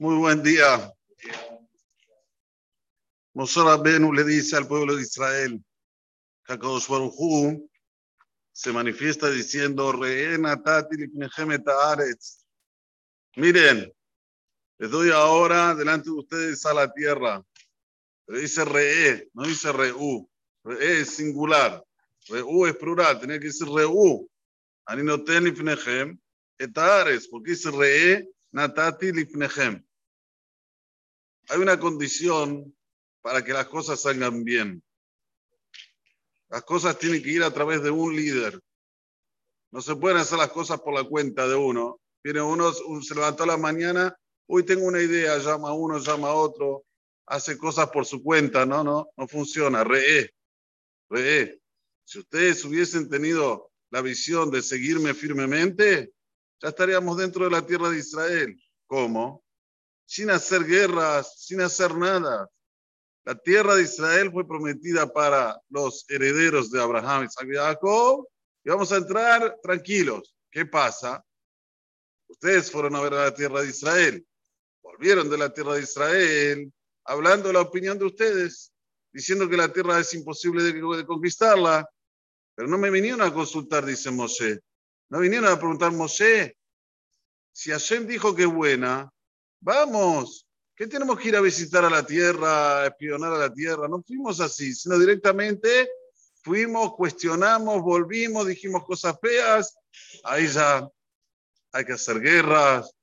Muy buen día. Moshe Rabbeinu le dice al pueblo de Israel, Baruj se manifiesta diciendo, Miren, les doy ahora delante de ustedes a la tierra. Pero dice re, no dice reú. Re es singular. Reú es plural, tenía que decir reú. Ani no ten lifnechem etares, porque dice re, natati lifnechem. Hay una condición para que las cosas salgan bien. Las cosas tienen que ir a través de un líder. No se pueden hacer las cosas por la cuenta de uno. Viene uno, se levantó a la mañana, hoy tengo una idea, llama a uno, llama a otro, hace cosas por su cuenta, no, no, no funciona. Re, re. Si ustedes hubiesen tenido la visión de seguirme firmemente, ya estaríamos dentro de la tierra de Israel. ¿Cómo? Sin hacer guerras, sin hacer nada. La tierra de Israel fue prometida para los herederos de Abraham, y Jacob, y vamos a entrar tranquilos. ¿Qué pasa? Ustedes fueron a ver a la tierra de Israel, volvieron de la tierra de Israel, hablando la opinión de ustedes, diciendo que la tierra es imposible de, de conquistarla, pero no me vinieron a consultar, dice Mosé. No vinieron a preguntar, Mosé, si Hashem dijo que es buena, Vamos, ¿qué tenemos que ir a visitar a la tierra, a espionar a la tierra? No fuimos así, sino directamente fuimos, cuestionamos, volvimos, dijimos cosas feas. Ahí ya hay que hacer guerras.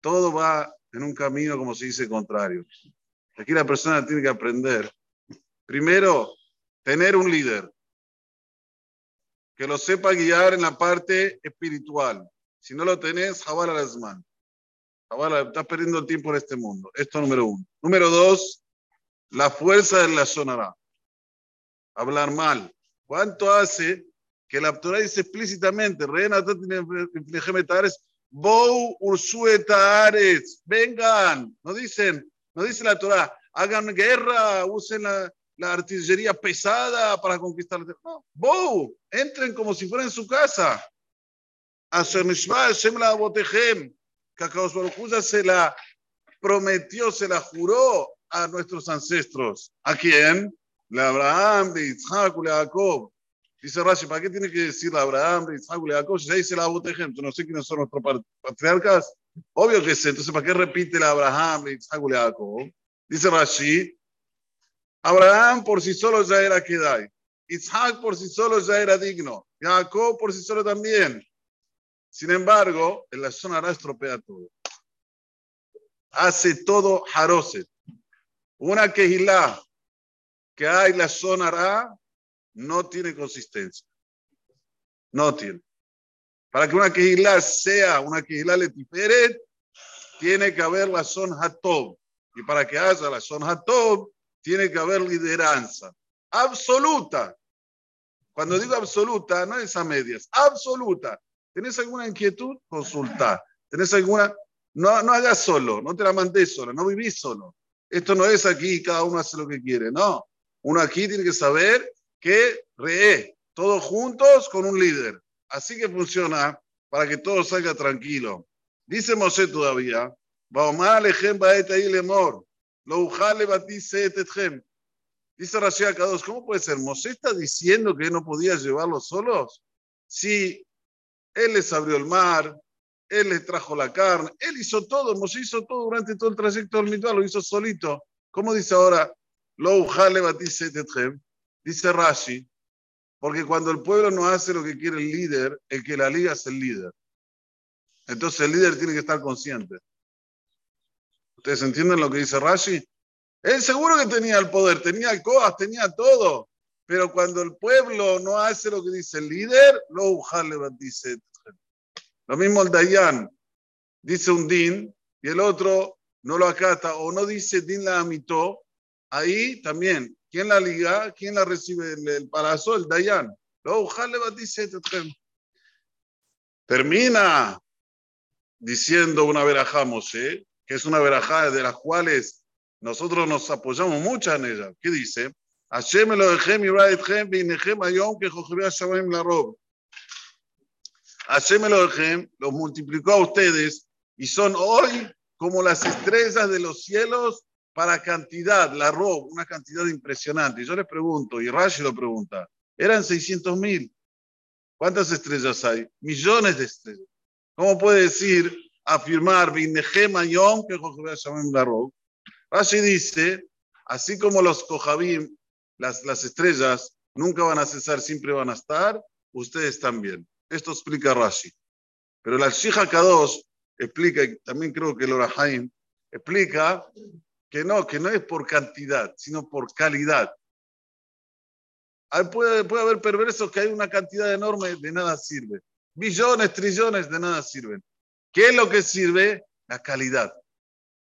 Todo va en un camino, como se dice, contrario. Aquí la persona tiene que aprender. Primero, tener un líder que lo sepa guiar en la parte espiritual. Si no lo tenés, jabal a las manos. Ahora estás perdiendo el tiempo en este mundo. Esto número uno. Número dos, la fuerza de la sonará. Hablar mal. ¿Cuánto hace que la Torah dice explícitamente, Bou ursuetares, vengan, no dicen, no dice la Torah, hagan guerra, usen la, artillería pesada para conquistar la No, Bou, entren como si fueran en su casa. Hashem la botejem, que se la prometió, se la juró a nuestros ancestros. ¿A quién? La Abraham, de Isaac, de Jacob. Dice Rashi, ¿para qué tiene que decir la Abraham, de Isaac, de Jacob? Si dice la ejemplo, no sé quiénes son nuestros patriarcas. Obvio que sí. Entonces, ¿para qué repite la Abraham, de Isaac, de Jacob? Dice Rashi, Abraham por sí solo ya era Kedai. Isaac por sí solo ya era digno. Jacob por sí solo también. Sin embargo, en la zona Ara estropea todo. Hace todo Haroset. Una quejilá que hay la zona Ara no tiene consistencia. No tiene. Para que una quejilá sea una quejilá letiferet, tiene que haber la zona Hatob. Y para que haya la zona Hatob, tiene que haber lideranza. Absoluta. Cuando digo absoluta, no es a medias. Absoluta. ¿Tenés alguna inquietud? Consulta. ¿Tenés alguna? No, no hagas solo, no te la mandes solo, no vivís solo. Esto no es aquí, cada uno hace lo que quiere, no. Uno aquí tiene que saber que re, todos juntos con un líder. Así que funciona para que todo salga tranquilo. Dice Mosé todavía, Dice Rashi Akados, ¿cómo puede ser? Mosé está diciendo que no podía llevarlos solos. Si él les abrió el mar, Él les trajo la carne, Él hizo todo, Moshe hizo todo durante todo el trayecto del Mitzvah, lo hizo solito. ¿Cómo dice ahora? Lo dice Rashi, porque cuando el pueblo no hace lo que quiere el líder, el que la liga es el líder. Entonces el líder tiene que estar consciente. ¿Ustedes entienden lo que dice Rashi? Él seguro que tenía el poder, tenía el coas, tenía todo. Pero cuando el pueblo no hace lo que dice el líder, lo dice. Lo mismo el Dayan dice un din y el otro no lo acata o no dice din la amitó. Ahí también, ¿quién la liga? ¿Quién la recibe el, el palazo? El Dayan. Lo dice. Termina diciendo una verajá, Moshe, que es una verajá de las cuales nosotros nos apoyamos mucho en ella. ¿Qué dice? Hashem Elohechem yirah etchem v'inechem hayom kejochebe hashamayim larob. Hashem Elohechem los multiplicó a ustedes y son hoy como las estrellas de los cielos para cantidad, la rob, una cantidad impresionante. Y yo les pregunto, y Rashi lo pregunta, eran 600 mil. ¿Cuántas estrellas hay? Millones de estrellas. ¿Cómo puede decir, afirmar, Yom, que la rob? Rashi dice, así como los Kohabim, las, las estrellas, nunca van a cesar, siempre van a estar, ustedes también. Esto explica Rashi. Pero la Shija Kadosh explica, y también creo que el Orahaim explica que no, que no es por cantidad, sino por calidad. puede, puede haber perversos que hay una cantidad enorme, de nada sirve. Billones, trillones, de nada sirven. ¿Qué es lo que sirve? La calidad.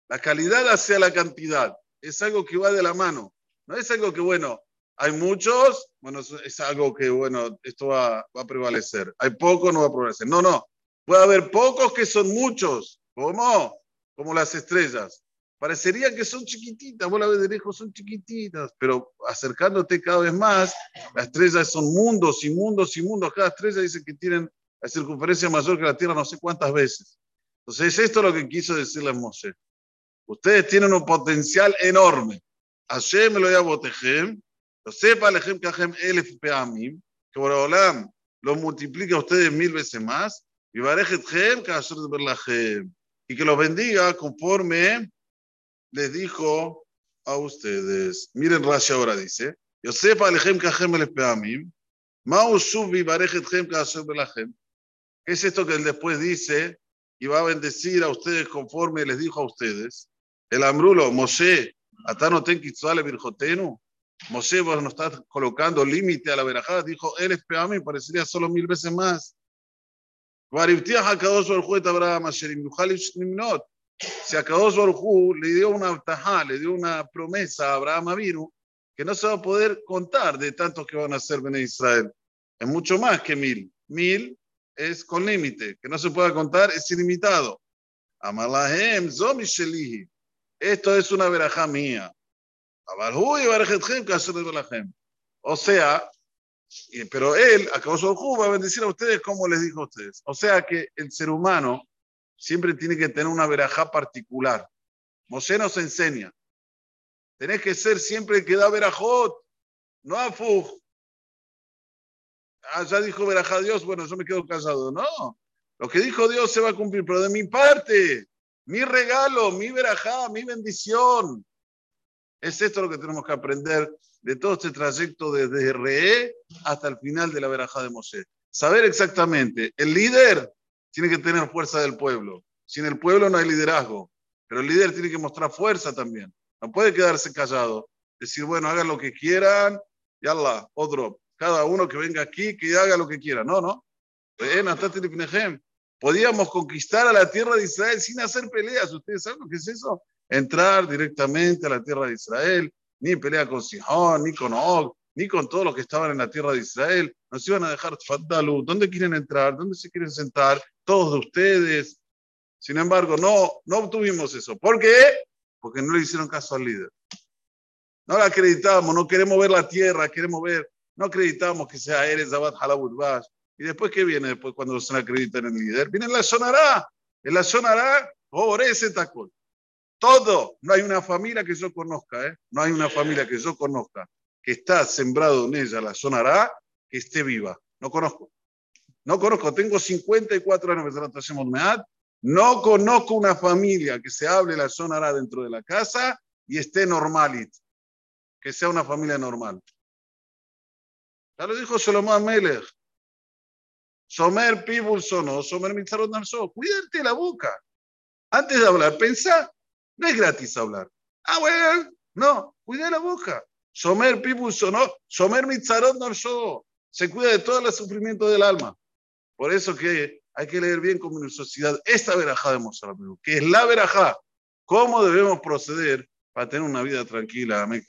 La calidad hacia la cantidad. Es algo que va de la mano. No es algo que, bueno, hay muchos, bueno, es algo que, bueno, esto va, va a prevalecer. Hay pocos, no va a prevalecer. No, no. Puede haber pocos que son muchos. ¿Cómo? Como las estrellas. Parecería que son chiquititas, vos la ves de lejos, son chiquititas, pero acercándote cada vez más, las estrellas son mundos y mundos y mundos. Cada estrella dice que tienen la circunferencia mayor que la Tierra no sé cuántas veces. Entonces, esto es lo que quiso decirle Moshe. Ustedes tienen un potencial enorme. Lo ya lo sepa Alejem Kajem Elef Peamim, que Boraholam lo multiplica ustedes mil veces más, y Barejetjem Verlajem, y que los bendiga conforme les dijo a ustedes. Miren Rashi ahora dice, Yosef Alejem Kajem Elef Peamim, Ma'u Shuv Barejetjem Kasher Verlajem. ¿Qué es esto que él después dice? Y va a bendecir a ustedes conforme les dijo a ustedes. El Amrulo, Moshe, Atano ten kitzvale virjotenu. Moshe vos no está colocando límite a la verajada. Dijo, él es mí parecería solo mil veces más. Si a Kadosh Baruj le dio una tajá, le dio una promesa a Abraham vino que no se va a poder contar de tantos que van a ser en Israel. Es mucho más que mil. Mil es con límite, que no se pueda contar, es ilimitado. Amalahem, Zomi Shelihi. Esto es una verajá mía. O sea, pero él, a causa va a bendecir a ustedes como les dijo a ustedes. O sea que el ser humano siempre tiene que tener una verajá particular. Moshe nos enseña. Tenés que ser siempre el que da verajot, no afuj. Ah, ya dijo verajá Dios, bueno, yo me quedo callado. No, lo que dijo Dios se va a cumplir, pero de mi parte, mi regalo, mi verajá, mi bendición. Es esto lo que tenemos que aprender de todo este trayecto desde Re hasta el final de la verajá de Moshe. Saber exactamente, el líder tiene que tener fuerza del pueblo. Sin el pueblo no hay liderazgo, pero el líder tiene que mostrar fuerza también. No puede quedarse callado, decir, bueno, hagan lo que quieran, y Allah, otro, cada uno que venga aquí, que haga lo que quiera. No, no. Podíamos conquistar a la tierra de Israel sin hacer peleas. ¿Ustedes saben lo que es eso? Entrar directamente a la tierra de Israel, ni pelea con Sihón, ni con Og, ni con todos los que estaban en la tierra de Israel. Nos iban a dejar Fadalu. ¿Dónde quieren entrar? ¿Dónde se quieren sentar? Todos de ustedes. Sin embargo, no, no obtuvimos eso. ¿Por qué? Porque no le hicieron caso al líder. No la acreditamos, no queremos ver la tierra, queremos ver, no acreditamos que sea Eres Abad Halabut Bash. ¿Y después qué viene después cuando se acreditan en el líder? Viene la sonará. En la sonará, ese tacón. Todo. No hay una familia que yo conozca, ¿eh? No hay una familia que yo conozca que está sembrado en ella la sonará que esté viva. No conozco. No conozco. Tengo 54 años de No conozco una familia que se hable la sonará dentro de la casa y esté normalit. Que sea una familia normal. Ya lo dijo Solomón Melech. Somer pibul sono, somer mitzarot narso. Cuídate la boca. Antes de hablar, pensá. No es gratis hablar. Ah, bueno, no, cuida la boca. Somer pibul sono, somer mitzarot narso. Se cuida de todo el sufrimiento del alma. Por eso que hay que leer bien como en sociedad esta verajá de Mozart, que es la verajá. ¿Cómo debemos proceder para tener una vida tranquila? Amén.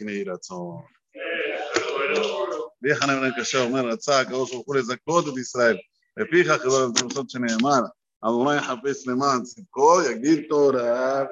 Déjame ver que sea, אומר, רצה הקדוש ברוך הוא לזכות את ישראל. לפיכך חברות שנאמר, אדוני יחפש למען צדקו, יגיד תורה.